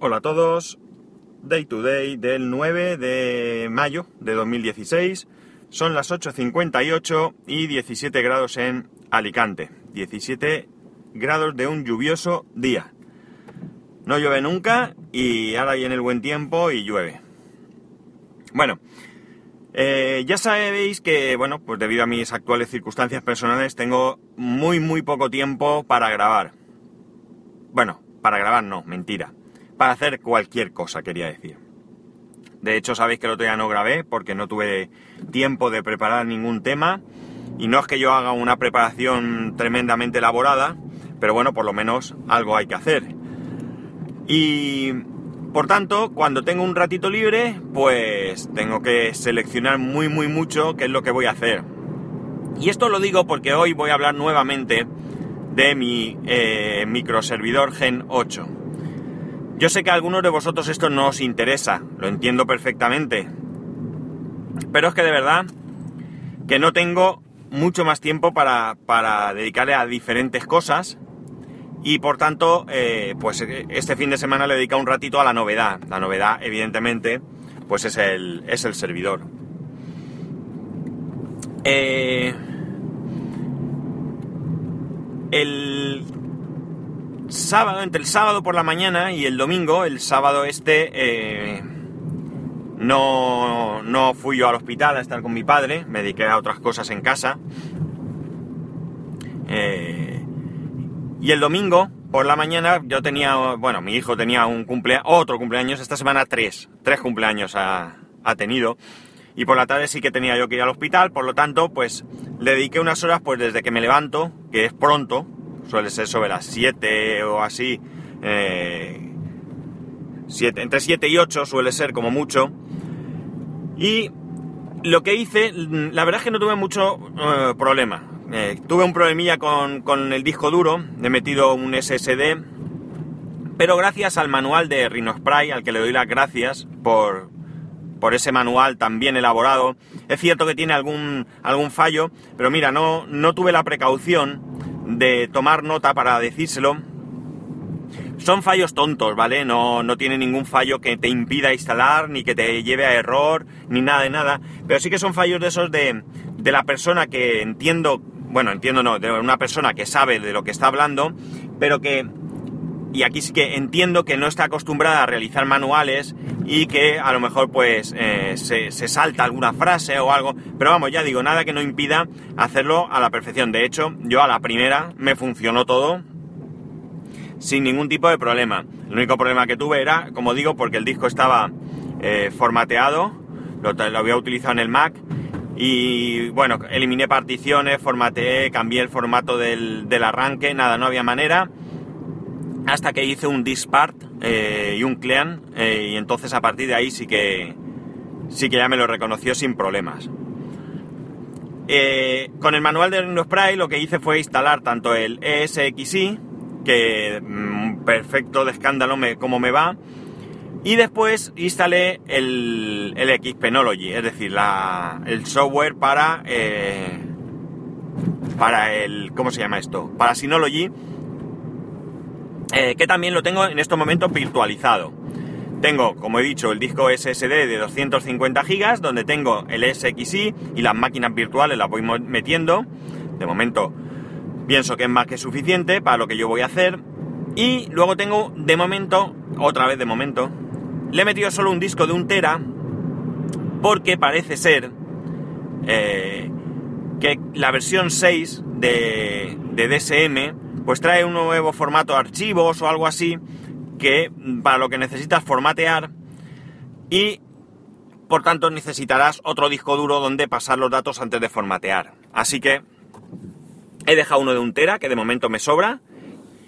Hola a todos, Day to Day del 9 de mayo de 2016. Son las 8.58 y 17 grados en Alicante. 17 grados de un lluvioso día. No llueve nunca y ahora viene el buen tiempo y llueve. Bueno, eh, ya sabéis que, bueno, pues debido a mis actuales circunstancias personales tengo muy, muy poco tiempo para grabar. Bueno, para grabar no, mentira para hacer cualquier cosa, quería decir. De hecho, sabéis que el otro día no grabé porque no tuve tiempo de preparar ningún tema. Y no es que yo haga una preparación tremendamente elaborada, pero bueno, por lo menos algo hay que hacer. Y por tanto, cuando tengo un ratito libre, pues tengo que seleccionar muy, muy mucho qué es lo que voy a hacer. Y esto lo digo porque hoy voy a hablar nuevamente de mi eh, microservidor Gen 8. Yo sé que a algunos de vosotros esto no os interesa, lo entiendo perfectamente. Pero es que de verdad que no tengo mucho más tiempo para, dedicarle a diferentes cosas. Y por tanto, eh, pues eh, este fin de semana le he dedicado un ratito a la novedad. La novedad, evidentemente, pues es el, es el servidor. Eh, el sábado, entre el sábado por la mañana y el domingo, el sábado este, eh, no, no fui yo al hospital a estar con mi padre, me dediqué a otras cosas en casa. Eh, y el domingo por la mañana yo tenía, bueno, mi hijo tenía un cumpleaños, otro cumpleaños, esta semana tres, tres cumpleaños ha, ha tenido. Y por la tarde sí que tenía yo que ir al hospital, por lo tanto, pues le dediqué unas horas pues desde que me levanto, que es pronto, suele ser sobre las 7 o así. Eh, entre 7 y 8 suele ser como mucho. Y lo que hice, la verdad es que no tuve mucho eh, problema. Eh, tuve un problemilla con, con, el disco duro, he metido un SSD, pero gracias al manual de Spray al que le doy las gracias por, por ese manual tan bien elaborado, es cierto que tiene algún, algún fallo, pero mira, no, no tuve la precaución de tomar nota para decírselo. Son fallos tontos, ¿vale? No, no tiene ningún fallo que te impida instalar, ni que te lleve a error, ni nada de nada. Pero sí que son fallos de esos de, de la persona que entiendo, bueno, entiendo no, de una persona que sabe de lo que está hablando, pero que y aquí sí que entiendo que no está acostumbrada a realizar manuales y que a lo mejor pues eh, se, salta alguna frase o algo, pero vamos, ya digo, nada que no impida hacerlo a la perfección. De hecho, yo a la primera me funcionó todo sin ningún tipo de problema. El único problema que tuve era, como digo, porque el disco estaba eh, formateado, lo, había utilizado en el Mac y bueno, eliminé particiones, formateé, cambié el formato del arranque, nada, no había manera hasta que hice un dispart eh, y un clean eh, y entonces a partir de ahí sí que sí que ya me lo reconoció sin problemas. Eh, con el manual de Spray lo que hice fue instalar tanto el ESXi, que mm, perfecto de escándalo me, como me va, y después instalé el, el Xpenology, es decir, la, el software para, para el, ¿cómo se llama esto? Para Synology, eh, que también lo tengo en estos momentos virtualizado. Tengo, como he dicho, el disco SSD de 250 GB, donde tengo el SXI y las máquinas virtuales las voy metiendo. De momento pienso que es más que suficiente para lo que yo voy a hacer. Y luego tengo, de momento, otra vez de momento, le he metido solo un disco de un tera, porque parece ser eh, que la versión 6 de, de DSM pues trae un nuevo formato de archivos o algo así que para lo que necesitas formatear y por tanto necesitarás otro disco duro donde pasar los datos antes de formatear. Así que he dejado uno de un tera que de momento me sobra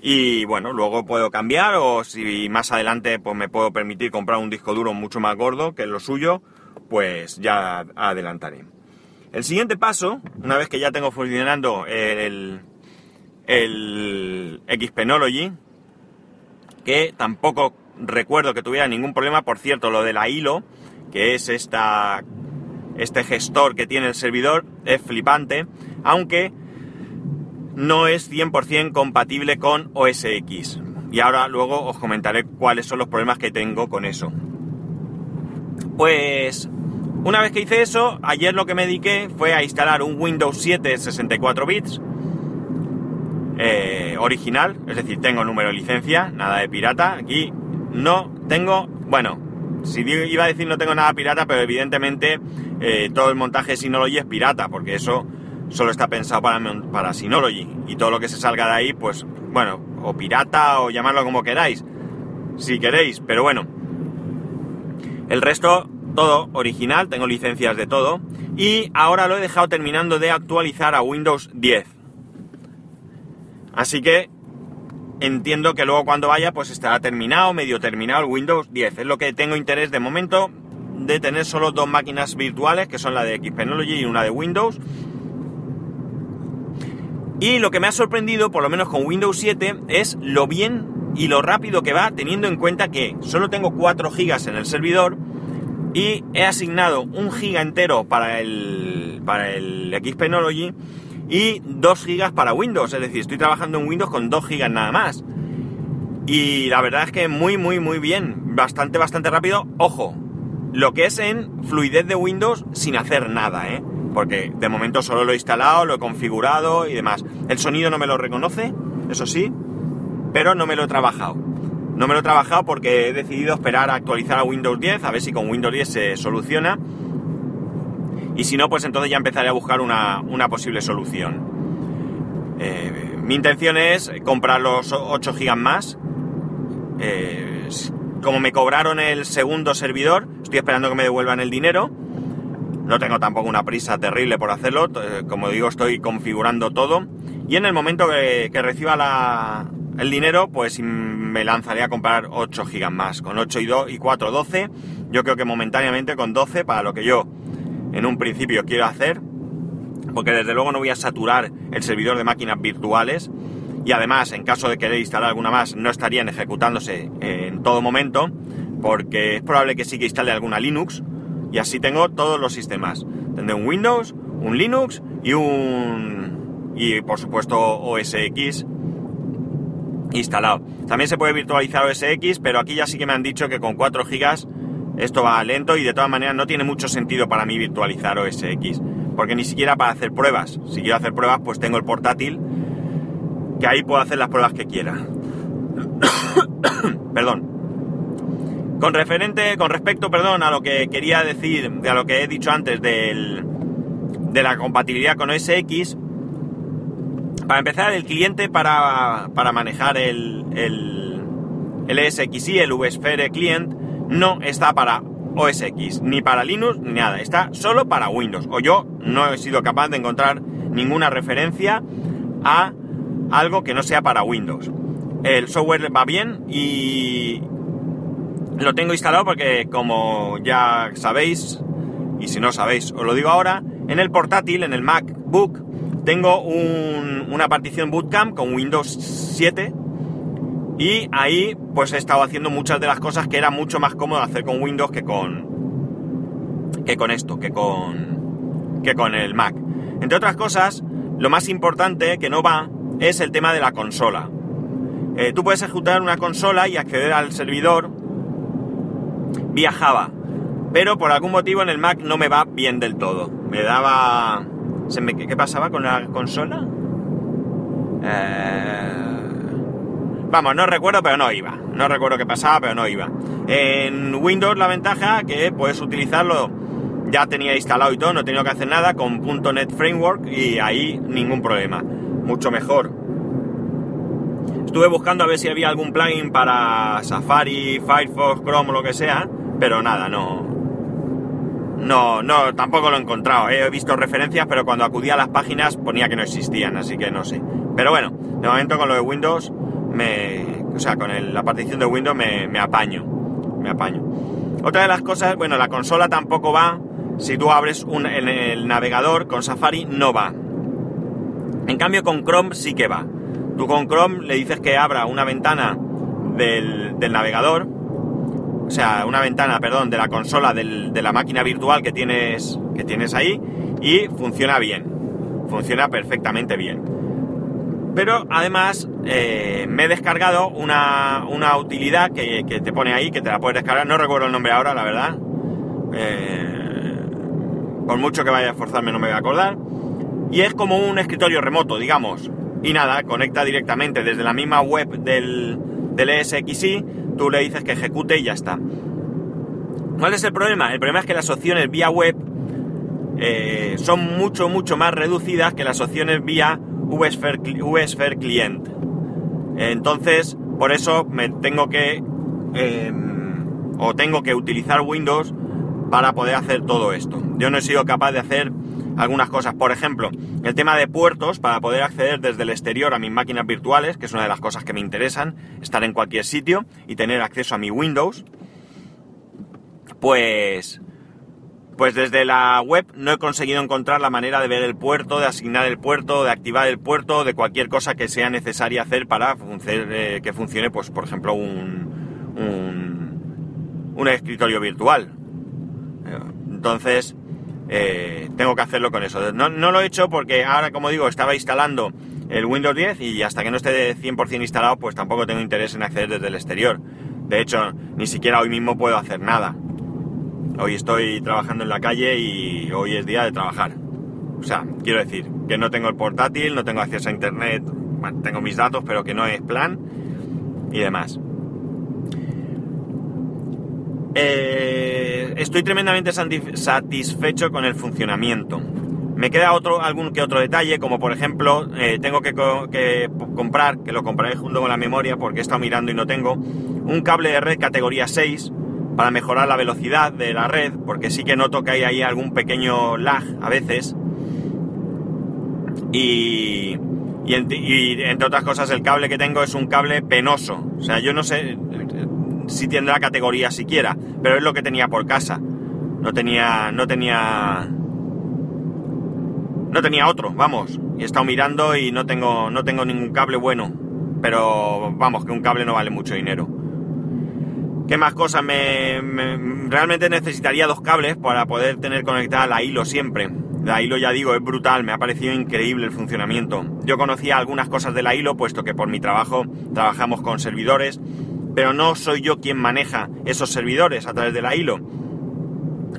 y bueno, luego puedo cambiar o si más adelante pues me puedo permitir comprar un disco duro mucho más gordo que lo suyo, pues ya adelantaré. El siguiente paso, una vez que ya tengo funcionando el, el Xpenology, que tampoco recuerdo que tuviera ningún problema. Por cierto, lo de la hilo, que es esta, este gestor que tiene el servidor, es flipante, aunque no es 100% compatible con OS X. y ahora luego os comentaré cuáles son los problemas que tengo con eso. Pues una vez que hice eso, ayer lo que me dediqué fue a instalar un Windows 7 64 bits eh, original, es decir, tengo número de licencia, nada de pirata. Aquí no tengo, bueno, si iba a decir no tengo nada pirata, pero evidentemente eh, todo el montaje de Synology es pirata, porque eso solo está pensado para, para Synology. Y todo lo que se salga de ahí, pues bueno, o pirata o llamarlo como queráis, si queréis, pero bueno. El resto, todo original, tengo licencias de todo. Y ahora lo he dejado terminando de actualizar a Windows 10. Así que entiendo que luego cuando vaya pues estará terminado, medio terminado el Windows 10. Es lo que tengo interés de momento de tener solo dos máquinas virtuales, que son la de Xpenology y una de Windows. Y lo que me ha sorprendido, por lo menos con Windows 7, es lo bien y lo rápido que va, teniendo en cuenta que solo tengo 4 GB en el servidor y he asignado un giga entero para el, para el Xpenology y 2 GB para Windows, es decir, estoy trabajando en Windows con 2 GB nada más. Y la verdad es que muy, muy, muy bien, bastante, bastante rápido. Ojo, lo que es en fluidez de Windows sin hacer nada, ¿eh? Porque de momento solo lo he instalado, lo he configurado y demás. El sonido no me lo reconoce, eso sí, pero no me lo he trabajado. No me lo he trabajado porque he decidido esperar a actualizar a Windows 10, a ver si con Windows 10 se soluciona y si no, pues entonces ya empezaré a buscar una, posible solución. Eh, mi intención es comprar los 8 GB más. Eh, como me cobraron el segundo servidor, estoy esperando que me devuelvan el dinero. No tengo tampoco una prisa terrible por hacerlo. Eh, como digo, estoy configurando todo. Y en el momento que, reciba el dinero, pues me lanzaré a comprar 8 GB más. Con 8 y, 2, y 4, 12. Yo creo que momentáneamente con 12, para lo que yo en un principio quiero hacer, porque desde luego no voy a saturar el servidor de máquinas virtuales y además en caso de querer instalar alguna más no estarían ejecutándose en todo momento, porque es probable que sí que instale alguna Linux y así tengo todos los sistemas. Tendré un Windows, un Linux y un... y por supuesto OS X instalado. También se puede virtualizar OS X, pero aquí ya sí que me han dicho que con 4 GB esto va lento y de todas maneras no tiene mucho sentido para mí virtualizar OS X, porque ni siquiera para hacer pruebas. Si quiero hacer pruebas, pues tengo el portátil, que ahí puedo hacer las pruebas que quiera. perdón. Con referente, con respecto, perdón, a lo que quería decir, a lo que he dicho antes del, de la compatibilidad con OS X, para empezar, el cliente para, para manejar el, el, el SXI, el VSphere Client, no está para OS X, ni para Linux, ni nada. Está solo para Windows. O yo no he sido capaz de encontrar ninguna referencia a algo que no sea para Windows. El software va bien y lo tengo instalado porque como ya sabéis, y si no sabéis os lo digo ahora, en el portátil, en el MacBook, tengo una partición Bootcamp con Windows 7 y ahí pues he estado haciendo muchas de las cosas que era mucho más cómodo hacer con Windows que con que con esto, que con que con el Mac. Entre otras cosas, lo más importante que no va es el tema de la consola. Eh, tú puedes ejecutar una consola y acceder al servidor vía Java, pero por algún motivo en el Mac no me va bien del todo. Me daba... ¿Qué pasaba con la consola? Eh Vamos, no recuerdo, pero no iba. No recuerdo qué pasaba, pero no iba. En Windows la ventaja que puedes utilizarlo, ya tenía instalado y todo, no he tenido que hacer nada con .NET Framework y ahí ningún problema. Mucho mejor. Estuve buscando a ver si había algún plugin para Safari, Firefox, Chrome o lo que sea, pero nada, no. No, no, tampoco lo he encontrado. He visto referencias, pero cuando acudí a las páginas ponía que no existían, así que no sé. Pero bueno, de momento con lo de Windows me, o sea, con la partición de Windows me, apaño, me apaño. Otra de las cosas, bueno, la consola tampoco va, si tú abres un, en el navegador con Safari no va. En cambio con Chrome sí que va. Tú con Chrome le dices que abra una ventana del, navegador, o sea, una ventana, perdón, de la consola de la máquina virtual que tienes, que tienes ahí y funciona bien, funciona perfectamente bien. Pero además eh, me he descargado una, una utilidad que, que, te pone ahí, que te la puedes descargar. No recuerdo el nombre ahora, la verdad. Eh, por mucho que vaya a esforzarme no me voy a acordar. Y es como un escritorio remoto, digamos. Y nada, conecta directamente desde la misma web del, del ESXi, tú le dices que ejecute y ya está. ¿Cuál es el problema? El problema es que las opciones vía web eh, son mucho, mucho más reducidas que las opciones vía VSphere, Client. Entonces, por eso me tengo que... Em, o tengo que utilizar Windows para poder hacer todo esto. Yo no he sido capaz de hacer algunas cosas. Por ejemplo, el tema de puertos para poder acceder desde el exterior a mis máquinas virtuales, que es una de las cosas que me interesan, estar en cualquier sitio y tener acceso a mi Windows. Pues pues desde la web no he conseguido encontrar la manera de ver el puerto, de asignar el puerto, de activar el puerto, de cualquier cosa que sea necesaria hacer para eh, que funcione, pues por ejemplo, un, un, un escritorio virtual. Entonces, eh, tengo que hacerlo con eso. No, no, lo he hecho porque ahora, como digo, estaba instalando el Windows 10 y hasta que no esté 100% instalado, pues tampoco tengo interés en acceder desde el exterior. De hecho, ni siquiera hoy mismo puedo hacer nada. Hoy estoy trabajando en la calle y hoy es día de trabajar. O sea, quiero decir, que no tengo el portátil, no tengo acceso a internet, bueno, tengo mis datos, pero que no es plan y demás. Eh, estoy tremendamente satisfecho con el funcionamiento. Me queda otro, algún que otro detalle, como por ejemplo, eh, tengo que, que, comprar, que lo compraré junto con la memoria porque he estado mirando y no tengo, un cable de red categoría 6 para mejorar la velocidad de la red, porque sí que noto que hay ahí algún pequeño lag a veces. Y, y, entre otras cosas el cable que tengo es un cable penoso. O sea, yo no sé si tendrá categoría siquiera, pero es lo que tenía por casa. No tenía, no tenía, no tenía otro, vamos. He estado mirando y no tengo, no tengo ningún cable bueno. Pero vamos, que un cable no vale mucho dinero. ¿Qué más cosas? Me, realmente necesitaría dos cables para poder tener conectada la hilo siempre. La hilo, ya digo, es brutal, me ha parecido increíble el funcionamiento. Yo conocía algunas cosas de la hilo, puesto que por mi trabajo trabajamos con servidores, pero no soy yo quien maneja esos servidores a través de la hilo.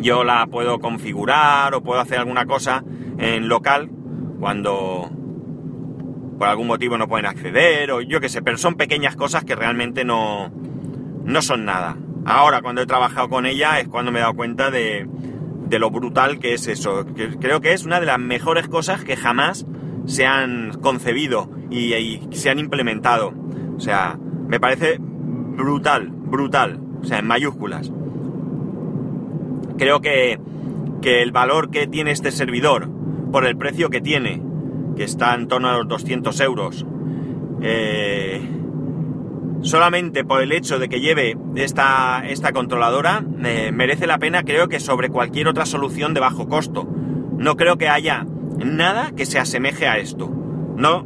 Yo la puedo configurar o puedo hacer alguna cosa en local cuando por algún motivo no pueden acceder o yo qué sé, pero son pequeñas cosas que realmente no, no son nada. Ahora, cuando he trabajado con ella, es cuando me he dado cuenta de, lo brutal que es eso. Creo que es una de las mejores cosas que jamás se han concebido y, se han implementado. O sea, me parece brutal, brutal. O sea, en mayúsculas. Creo que, que el valor que tiene este servidor, por el precio que tiene, que está en torno a los 200 euros, eh, solamente por el hecho de que lleve esta, esta controladora, merece la pena creo que sobre cualquier otra solución de bajo costo. No creo que haya nada que se asemeje a esto. No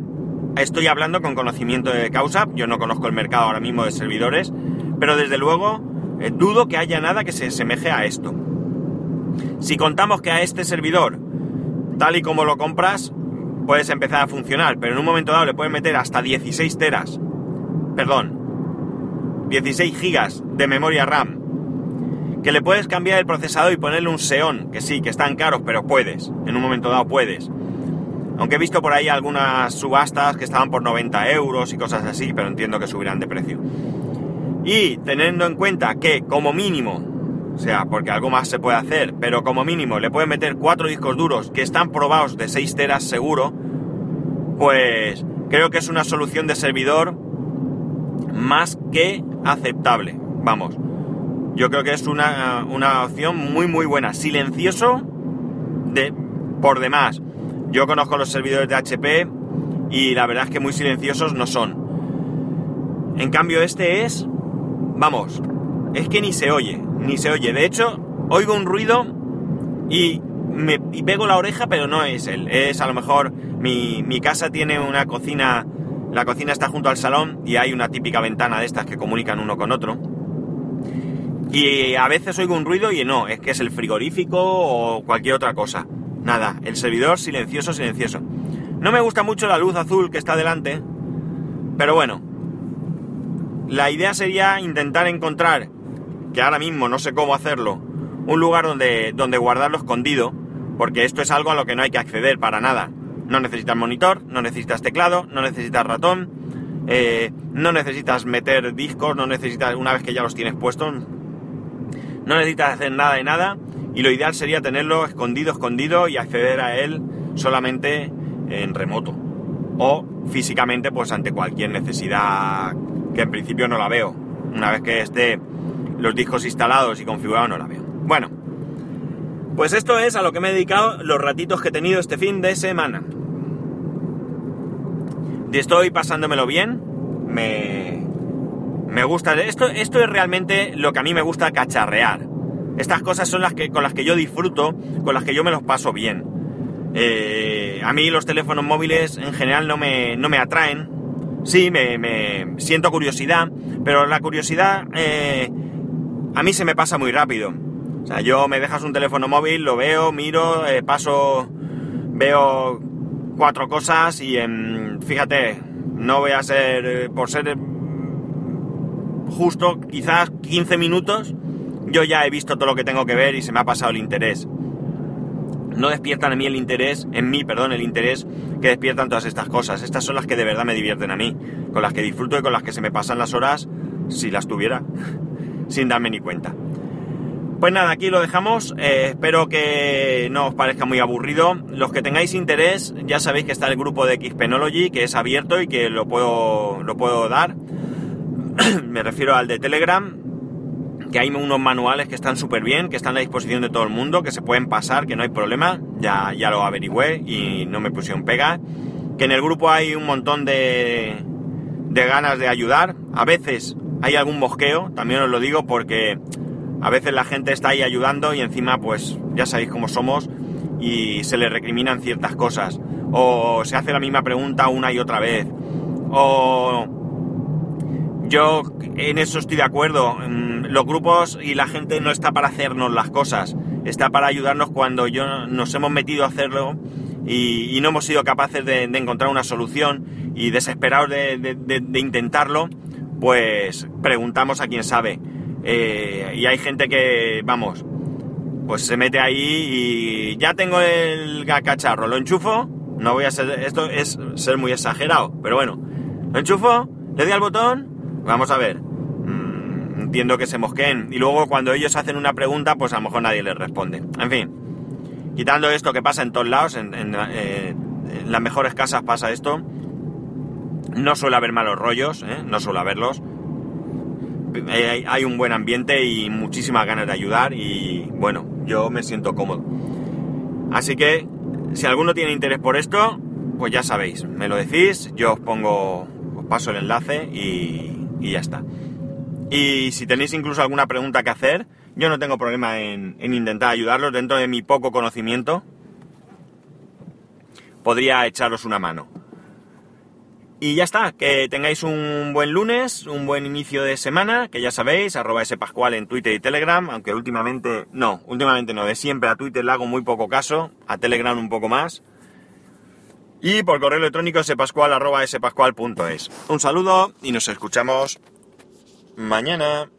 estoy hablando con conocimiento de causa, yo no conozco el mercado ahora mismo de servidores, pero desde luego eh, dudo que haya nada que se asemeje a esto. Si contamos que a este servidor, tal y como lo compras, puedes empezar a funcionar, pero en un momento dado le puedes meter hasta 16 teras, perdón, 16 gigas de memoria RAM, que le puedes cambiar el procesador y ponerle un Xeon, que sí, que están caros, pero puedes, en un momento dado puedes. Aunque he visto por ahí algunas subastas que estaban por 90 euros y cosas así, pero entiendo que subirán de precio. Y teniendo en cuenta que como mínimo, o sea, porque algo más se puede hacer, pero como mínimo le pueden meter cuatro discos duros que están probados de 6 teras seguro, pues creo que es una solución de servidor más que aceptable. Vamos, yo creo que es una, opción muy muy buena. Silencioso de, por demás. Yo conozco los servidores de HP y la verdad es que muy silenciosos no son. En cambio este es, vamos, es que ni se oye, ni se oye. De hecho, oigo un ruido y me pego la oreja, pero no es él. Es a lo mejor mi, mi casa tiene una cocina la cocina está junto al salón y hay una típica ventana de estas que comunican uno con otro. Y a veces oigo un ruido y no, es que es el frigorífico o cualquier otra cosa. Nada, el servidor silencioso, silencioso. No me gusta mucho la luz azul que está delante, pero bueno, la idea sería intentar encontrar, que ahora mismo no sé cómo hacerlo, un lugar donde, donde guardarlo escondido, porque esto es algo a lo que no hay que acceder para nada. No necesitas monitor, no necesitas teclado, no necesitas ratón, eh, no necesitas meter discos, no necesitas, una vez que ya los tienes puestos, no necesitas hacer nada de nada, y lo ideal sería tenerlo escondido, escondido y acceder a él solamente en remoto. O físicamente, pues ante cualquier necesidad que en principio no la veo. Una vez que esté los discos instalados y configurados, no la veo. Bueno, pues esto es a lo que me he dedicado los ratitos que he tenido este fin de semana. Estoy pasándomelo bien. Me, me gusta. Esto, esto es realmente lo que a mí me gusta cacharrear. Estas cosas son las que, con las que yo disfruto, con las que yo me los paso bien. Eh, a mí los teléfonos móviles en general no me, no me atraen. Sí, me, siento curiosidad, pero la curiosidad eh, a mí se me pasa muy rápido. O sea, yo me dejas un teléfono móvil, lo veo, miro, eh, paso, veo cuatro cosas y en, fíjate, no voy a ser, por ser justo, quizás 15 minutos, yo ya he visto todo lo que tengo que ver y se me ha pasado el interés no despiertan en mí el interés, en mí, perdón, el interés que despiertan todas estas cosas. Estas son las que de verdad me divierten a mí, con las que disfruto y con las que se me pasan las horas, si las tuviera, sin darme ni cuenta. Pues nada, aquí lo dejamos. Eh, espero que no os parezca muy aburrido. Los que tengáis interés, ya sabéis que está el grupo de Xpenology, que es abierto y que lo puedo, lo puedo dar. me refiero al de Telegram, que hay unos manuales que están súper bien, que están a disposición de todo el mundo, que se pueden pasar, que no hay problema, ya, ya lo averigüé y no me pusieron pega, que en el grupo hay un montón de, de ganas de ayudar, a veces hay algún mosqueo, también os lo digo porque a veces la gente está ahí ayudando y encima pues ya sabéis cómo somos y se le recriminan ciertas cosas, o se hace la misma pregunta una y otra vez, o yo en eso estoy de acuerdo. Mm, los grupos y la gente no está para hacernos las cosas, está para ayudarnos cuando yo nos hemos metido a hacerlo y, no hemos sido capaces de, encontrar una solución y desesperados de, intentarlo, pues preguntamos a quien sabe. Eh, y hay gente que, vamos, pues se mete ahí y ya tengo el cacharro, lo enchufo. No voy a ser, esto es ser muy exagerado, pero bueno, lo enchufo, le doy al botón Vamos a ver. Mm, entiendo que se mosqueen. Y luego cuando ellos hacen una pregunta, pues a lo mejor nadie les responde. En fin. Quitando esto que pasa en todos lados, en, eh, las mejores casas pasa esto. No suele haber malos rollos, ¿eh? no suele haberlos. Hay, hay un buen ambiente y muchísimas ganas de ayudar y bueno, yo me siento cómodo. Así que, si alguno tiene interés por esto, pues ya sabéis, me lo decís, yo os pongo, os paso el enlace y, y ya está. Y si tenéis incluso alguna pregunta que hacer, yo no tengo problema en, intentar ayudarlos dentro de mi poco conocimiento. Podría echaros una mano. Y ya está, que tengáis un buen lunes, un buen inicio de semana, que ya sabéis, arroba ese Pascual en Twitter y Telegram, aunque últimamente, no, últimamente no, de siempre a Twitter le hago muy poco caso, a Telegram un poco más. Y por correo electrónico spascual.es. Un saludo y nos escuchamos mañana.